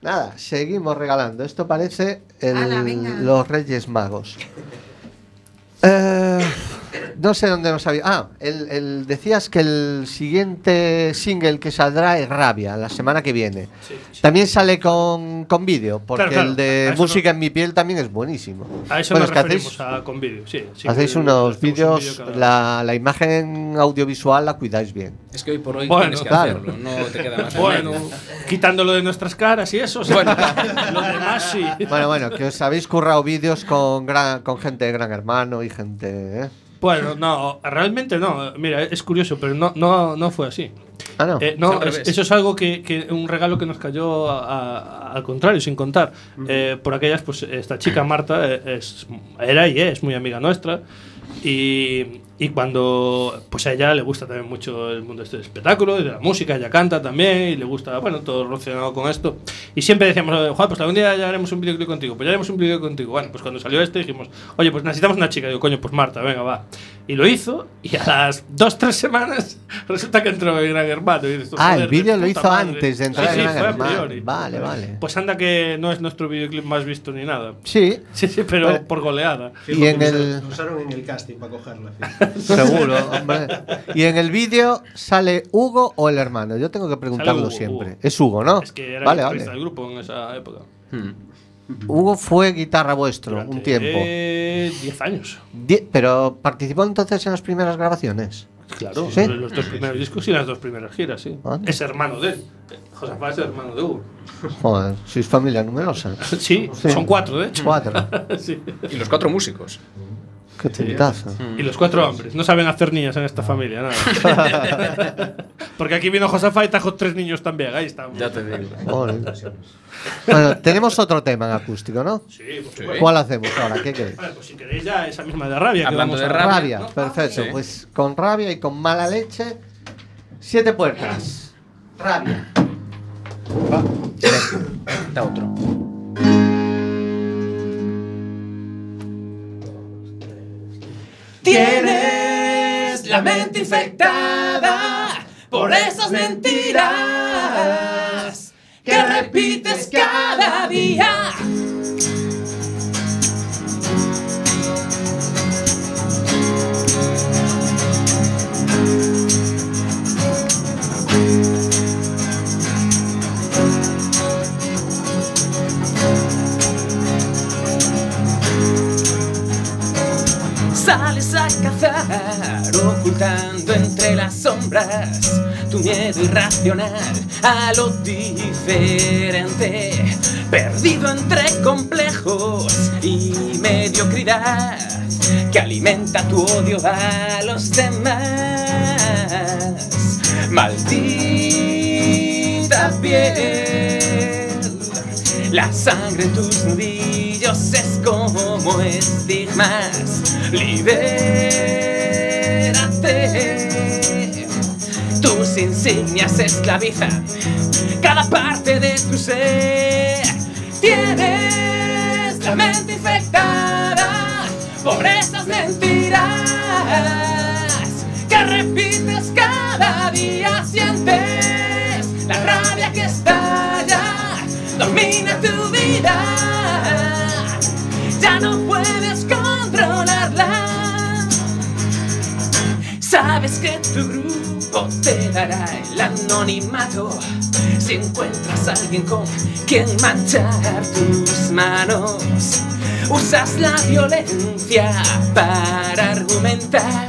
Nada, seguimos regalando. Esto parece el- Ala, venga. los Reyes Magos. Eh, no sé dónde nos había. Ah, el, el- decías que el siguiente single que saldrá es Rabia, la semana que viene. También sale con, con vídeo, porque Claro, claro. el de Música en mi piel también es buenísimo. A eso Bueno, nos es que referimos hacéis, a, con vídeo, sí. sí hacéis unos un vídeos, la, la imagen audiovisual la cuidáis bien. Es que hoy por hoy Bueno, tienes que claro. hacerlo, no te queda más Bueno, quitándolo de nuestras caras y eso. Bueno. lo demás sí. Bueno, bueno, que os habéis currado vídeos con, gran, con gente de Gran Hermano y gente. ¿eh? Bueno, no, realmente no. Mira, es curioso, pero no, no, no fue así. Ah, no. Eh, no, es- eso es algo que, que un regalo que nos cayó a- a- al contrario, sin contar. Eh, por aquellas, pues esta chica Marta eh, es, era y es muy amiga nuestra. Y, y cuando pues a ella le gusta también mucho el mundo este espectáculo y de la música, ella canta también y le gusta, bueno, todo relacionado con esto. Y siempre decíamos, Juan, pues algún día ya haremos un videoclip contigo, pues ya haremos un videoclip contigo. Bueno, pues cuando salió este dijimos, oye, pues necesitamos una chica. Digo, coño, pues Marta, venga, va. Y lo hizo y a las dos, tres semanas resulta que entró en Gran Hermano. Y dices, Ah, "Joder, el vídeo de lo hizo madre". antes de entrar Sí, en sí, Gran fue a Hermano. priori. Vale, vale. Pues anda que no es nuestro videoclip más visto ni nada. Sí, Sí, sí, pero Bueno. por goleada. Y en el- Lo usaron en el casting para cogerla. seguro, hombre. Y en el vídeo sale Hugo o el hermano. Yo tengo que preguntarlo Hugo, siempre. Hugo. Es Hugo, ¿no? Es que era vale, el vale. del grupo en esa época. Hmm. Hugo fue guitarra vuestro un tiempo. 10 años. Die- pero participó entonces en las primeras grabaciones. Claro, ¿Sí? los dos primeros discos y las dos primeras giras, sí. Es hermano de él. Josafá es hermano de Hugo. Joder, sois familia numerosa. Sí, Sí. son cuatro, de hecho. Cuatro. Sí. Y los cuatro músicos. Qué. Y los cuatro hombres. No saben hacer niñas en esta familia, nada. Porque aquí vino Josafá y trajo tres niños también. Ahí estamos. Ya te digo. Bueno, tenemos otro tema en acústico, ¿no? Sí, por supuesto. ¿Cuál hacemos ahora? ¿Qué queréis? Vale, pues si queréis ya esa misma de rabia. que Hablando vamos de a- rabia. Rabia, perfecto. Sí. Pues con rabia y con mala leche, siete puertas. Rabia. Da otro. Tienes la mente infectada por esas mentiras que repites cada día. Sales a cazar, ocultando entre las sombras tu miedo irracional a lo diferente, perdido entre complejos y mediocridad que alimenta tu odio a los demás. Maldita piel, la sangre en tus nudillos es como estigmas. Libérate. Tus insignias esclavizan cada parte de tu ser. Tienes la mente infectada por esas mentiras que repites cada día. Sientes la rabia que estalla, domina tu vida. Ya no puedes controlarla. Sabes que tu grupo te dará el anonimato si encuentras a alguien con quien manchar tus manos. Usas la violencia para argumentar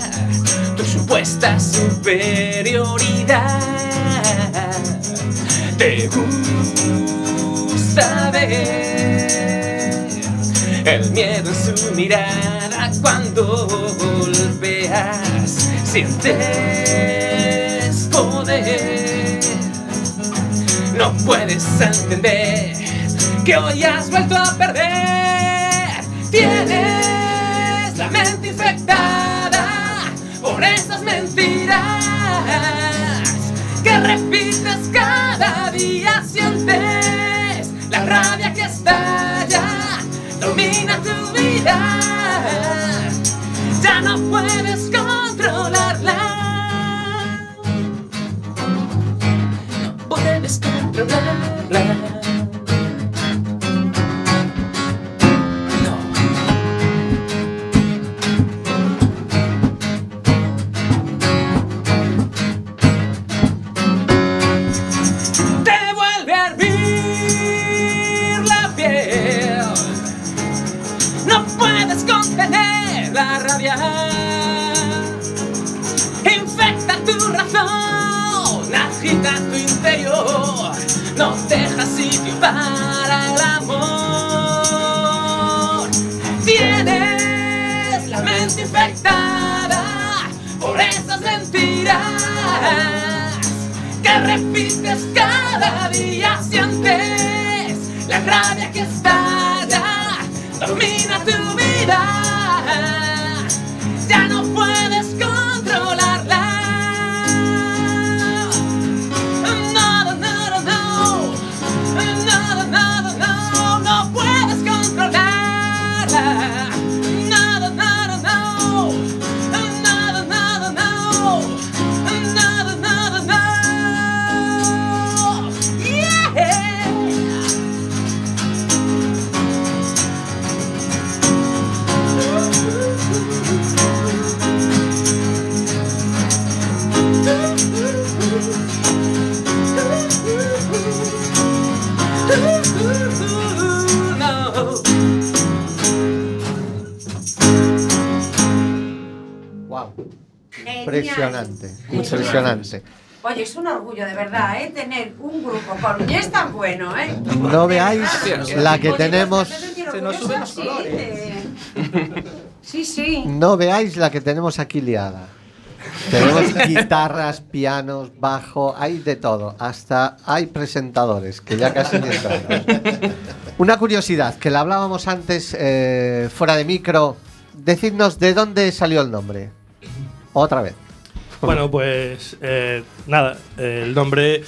tu supuesta superioridad. Te gusta ver el miedo en su mirada cuando golpeas. Sientes poder. No puedes entender que hoy has vuelto a perder. Tienes la mente infectada por esas mentiras que repites cada día. Sientes la rabia que estalla, domina tu vida. Ya no puedes controlarla. No puedes controlarla. la vida. Un orgullo de verdad, ¿eh? Tener un grupo coruñés tan bueno, ¿eh? No veáis la que tenemos, Se nos suben los colores. Sí, sí. no veáis la que tenemos aquí liada. Tenemos guitarras, pianos, bajo, hay de todo. Hasta hay presentadores que ya casi ni entramos. Una curiosidad, que la hablábamos antes eh, fuera de micro. Decidnos de dónde salió el nombre. Otra vez. Bueno, pues eh, nada, el nombre,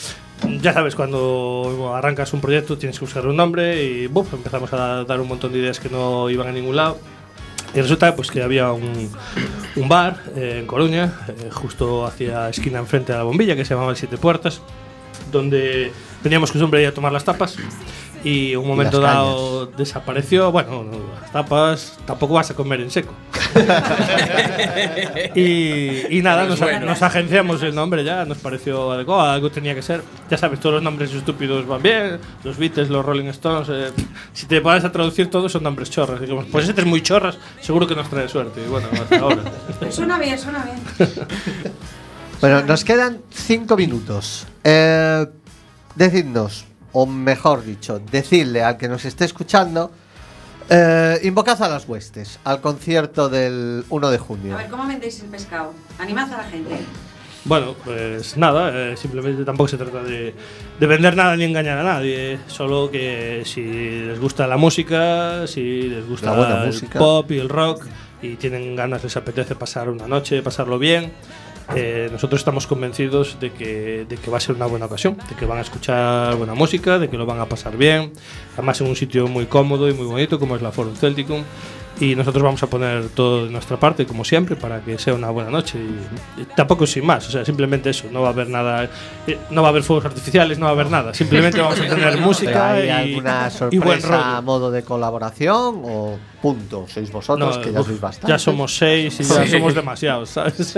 ya sabes, cuando arrancas un proyecto tienes que buscar un nombre y buf, empezamos a dar un montón de ideas que no iban a ningún lado. Y resulta pues que había un, un bar eh, en Coruña, eh, justo hacia esquina enfrente de la bombilla, que se llamaba el Siete Puertas, donde teníamos costumbre ir a tomar las tapas. Y un momento dado desapareció. Bueno, las tapas tampoco vas a comer en seco. y, y nada, nos, bueno. nos agenciamos el nombre ya, nos pareció adecuado, algo tenía que ser. Ya sabes, todos los nombres estúpidos van bien, los Beatles, los Rolling Stones. eh, si te pones a traducir todos son nombres chorras. Digamos, pues este es muy chorras, seguro que nos trae suerte. Y bueno, hasta ahora. Suena bien, suena bien. Bueno, nos quedan cinco minutos. Eh, decidnos, o mejor dicho, decirle al que nos esté escuchando, eh, invocad a las huestes al concierto del 1 de junio. A ver, ¿cómo vendéis el pescado? Animad a la gente. Bueno, pues nada, eh, simplemente tampoco se trata de, de vender nada ni engañar a nadie, solo que si les gusta la música, si les gusta La buena el música. pop y el rock y tienen ganas, les apetece pasar una noche, pasarlo bien, eh, nosotros estamos convencidos de que, de que va a ser una buena ocasión, de que van a escuchar buena música, de que lo van a pasar bien, además en un sitio muy cómodo y muy bonito como es la Forum Celticum. Y nosotros vamos a poner todo de nuestra parte, como siempre, para que sea una buena noche. Y, y tampoco sin más, o sea, simplemente eso. No va a haber nada, eh, no va a haber fuegos artificiales, no va a haber nada. Simplemente vamos a tener música ¿Hay y, alguna y buen sorpresa a modo de colaboración o punto. Sois vosotros, No, que ya uf, sois bastante. ya somos seis y ya Sí. somos demasiados, ¿sabes?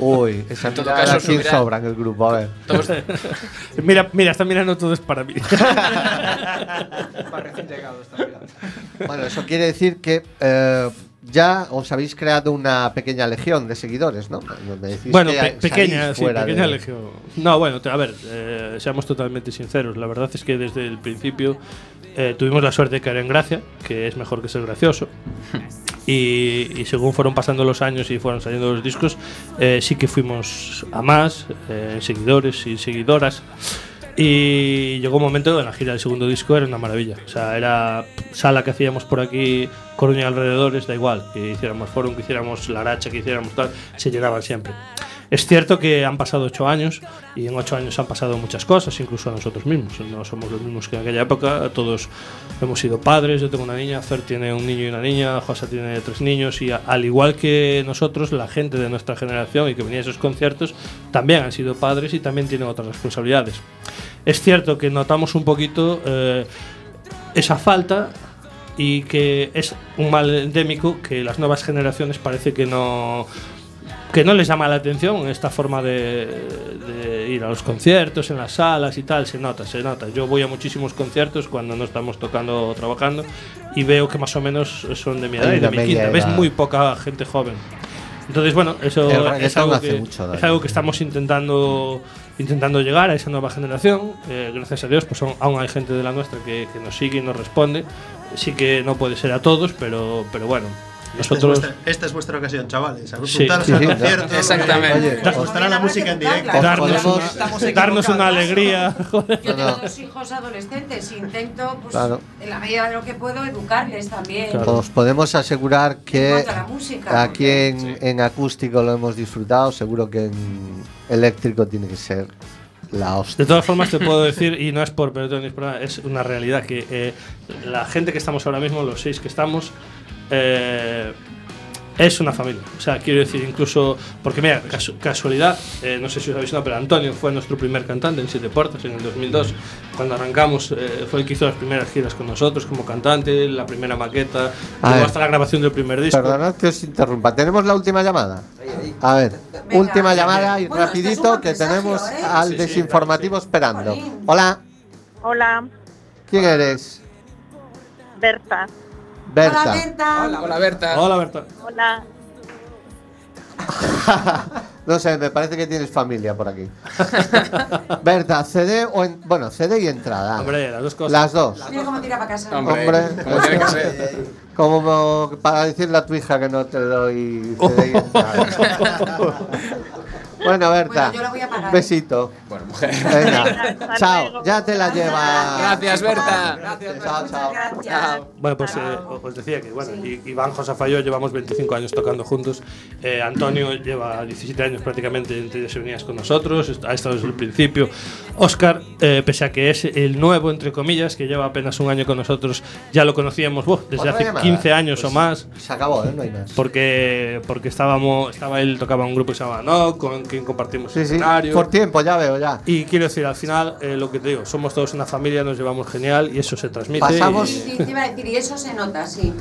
Uy, esa En todo mirada, caso, ¿quién subirá- sobra en el grupo? A ver. Todos- mira, mira, está mirando todo es para mí. Bueno, eso quiere decir que eh, ya os habéis creado una pequeña legión de seguidores, ¿no? Bueno, que pe- pequeña, sí, fuera pequeña de- legión. No, bueno, a ver, eh, seamos totalmente sinceros. La verdad es que desde el principio eh, tuvimos la suerte de caer en gracia, que es mejor que ser gracioso. Y, y según fueron pasando los años y fueron saliendo los discos, eh, sí que fuimos a más, eh, seguidores y seguidoras. Y llegó un momento en la gira del segundo disco era una maravilla. O sea, era sala que hacíamos por aquí, Coruña alrededores, da igual. Que hiciéramos Forum, que hiciéramos La Racha, que hiciéramos tal, se llenaban siempre. Es cierto que han pasado ocho años y en ocho años han pasado muchas cosas, incluso a nosotros mismos. No somos los mismos que en aquella época. Todos hemos sido padres. Yo tengo una niña, Fer tiene un niño y una niña, José tiene tres niños. Y al igual que nosotros, la gente de nuestra generación y que venía a esos conciertos también han sido padres y también tienen otras responsabilidades. Es cierto que notamos un poquito eh, esa falta y que es un mal endémico que las nuevas generaciones parece que no que no les llama la atención esta forma de, de ir a los conciertos en las salas y tal se nota se nota. Yo voy a muchísimos conciertos cuando no estamos tocando o trabajando y veo que más o menos son de mi edad y de mi quinta. Ves muy poca gente joven. Entonces bueno eso es algo, que, mucho es algo que estamos intentando intentando llegar a esa nueva generación. Eh, gracias a Dios pues aún, aún hay gente de la nuestra que, que nos sigue y nos responde. Sí que no puede ser a todos pero pero bueno Esta es, nosotros vuestra, esta es vuestra ocasión, chavales. Sí, Apuntaros sí, al sí, concierto. Exactamente. Oye, Os gustará la música en directo. Os darnos, una, darnos una alegría. Yo tengo dos hijos adolescentes, intento, pues, Claro. en la medida de lo que puedo, educarles también. Claro. Os podemos asegurar que música, aquí en, en acústico lo hemos disfrutado, seguro que en eléctrico tiene que ser la hostia. De todas formas, te puedo decir, y no es por nada, es una realidad que eh, la gente que estamos ahora mismo, los seis que estamos, eh, es una familia. O sea, quiero decir, incluso, porque mira, casu- casualidad, eh, no sé si os habéis visto, pero Antonio fue nuestro primer cantante en Siete Puertas en el 2002. Cuando arrancamos, eh, fue el que hizo las primeras giras con nosotros como cantante, la primera maqueta, ver. hasta la grabación del primer disco. Perdonad que os interrumpa. Tenemos la última llamada. A ver, Venga. última llamada y Bueno, rapidito que tenemos ¿eh? al Sí, sí, desinformativo esperando. Hola, Hola, ¿quién eres? Berta. Berta. Hola, Berta. Hola, Berta. Hola, Berta. Hola. no sé, me parece que tienes familia por aquí. Berta, CD o en- bueno, CD y entrada. Hombre, las dos cosas. Las dos. Mira cómo tira para casa. Hombre, Hombre, como tiene que ser. Como para decirle a tu hija que no te doy CD y entrada. Bueno, Berta, Bueno, yo la voy a pagar. besito. Bueno, mujer. Venga, chao, ya te la lleva. Gracias, Berta. Chao, chao. Gracias. Bueno, pues eh, os decía que bueno, I- Iván, Josafa y yo llevamos 25 años tocando juntos. Eh, Antonio lleva 17 años prácticamente entre venidas con nosotros, ha estado desde el principio. Oscar, eh, pese a que es el nuevo, entre comillas, que lleva apenas un año con nosotros, ya lo conocíamos desde hace llamada. 15 años Pues o más. Se acabó, ¿eh? No hay más. Porque, porque estábamos, estaba él, tocaba un grupo que se llamaba No, con quien compartimos Sí, sí, escenario. por tiempo, ya veo, ya. Y quiero decir, al final, eh, lo que te digo, somos todos una familia, nos llevamos genial y eso se transmite. Pasamos- y- Sí, te iba a decir, y eso se nota, sí.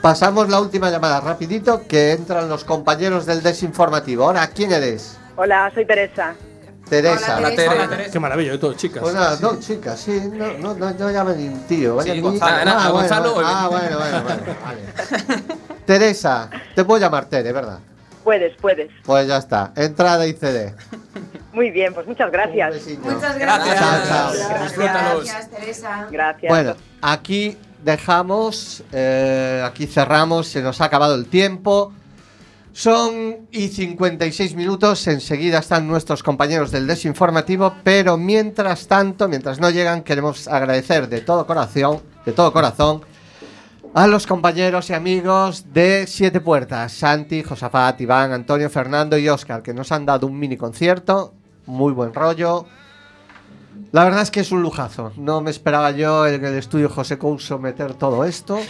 Pasamos la última llamada, rapidito, que entran los compañeros del desinformativo. Ahora, ¿quién eres? Hola, soy Teresa. Teresa. Hola, Teresa. Qué maravilla, de todo, chicas. Pues nada, no, chicas, sí, no, no, no, no llamen ni un tío. Vaya Sí, ni- Gonzalo. Nada, ah, bueno, Gonzalo, bueno, ah, oye. bueno, bueno, bueno, vale. Teresa, te puedo llamar Tere, ¿verdad? Puedes, puedes. Pues ya está, entrada y CD. Muy bien, pues muchas gracias. Muchas Gracias. gracias. Chao, chao. Disfrútalos. Gracias, Teresa. Gracias. Bueno, aquí dejamos, eh, aquí cerramos, se nos ha acabado el tiempo. Son y 56 minutos, enseguida están nuestros compañeros del desinformativo, pero mientras tanto, mientras no llegan, queremos agradecer de todo corazón, de todo corazón, a los compañeros y amigos de Siete Puertas, Santi, Josafat, Iván, Antonio, Fernando y Oscar, que nos han dado un mini concierto, muy buen rollo. La verdad es que es un lujazo. No me esperaba yo en el estudio José Couso meter todo esto.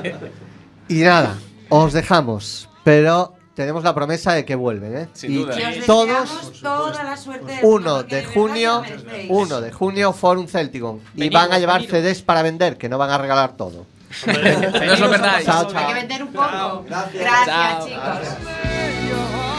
y nada, os dejamos. Pero tenemos la promesa de que vuelven, ¿eh? Sin y duda. Todos, toda la suerte del 1 mundo, porque de junio, que lo merecéis. 1 de junio, Forum Celticon. Y van a llevar. CDs para vender, que no van a regalar todo. no es lo perdáis. Chao. Hay que vender un poco. Gracias, chicos.